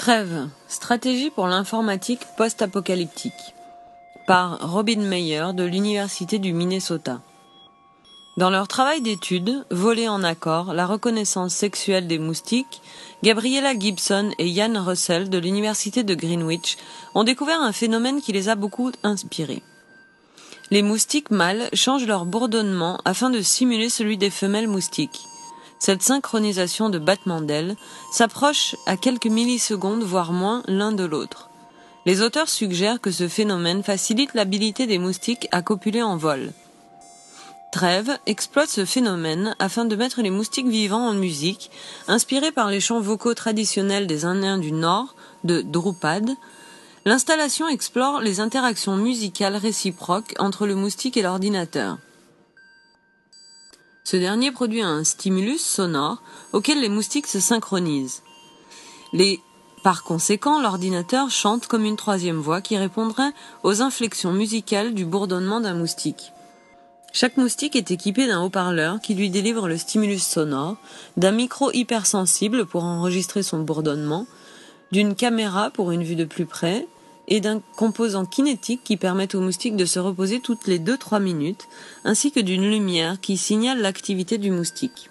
Trêve, stratégie pour l'informatique post-apocalyptique par Robin Meyer de l'Université du Minnesota. Dans leur travail d'étude, Voler en accord, la reconnaissance sexuelle des moustiques, Gabriella Gibson et Ian Russell de l'Université de Greenwich ont découvert un phénomène qui les a beaucoup inspirés. Les moustiques mâles changent leur bourdonnement afin de simuler celui des femelles moustiques. Cette synchronisation de battements d'ailes s'approche à quelques millisecondes, voire moins, l'un de l'autre. Les auteurs suggèrent que ce phénomène facilite l'habilité des moustiques à copuler en vol. Trèves exploite ce phénomène afin de mettre les moustiques vivants en musique, inspirés par les chants vocaux traditionnels des Indiens du Nord, de Drupad. L'installation explore les interactions musicales réciproques entre le moustique et l'ordinateur. Ce dernier produit un stimulus sonore auquel les moustiques se synchronisent. Les... Par conséquent, l'ordinateur chante comme une troisième voix qui répondrait aux inflexions musicales du bourdonnement d'un moustique. Chaque moustique est équipé d'un haut-parleur qui lui délivre le stimulus sonore, d'un micro hypersensible pour enregistrer son bourdonnement, d'une caméra pour une vue de plus près, et d'un composant kinétique qui permet au moustique de se reposer toutes les 2-3 minutes, ainsi que d'une lumière qui signale l'activité du moustique.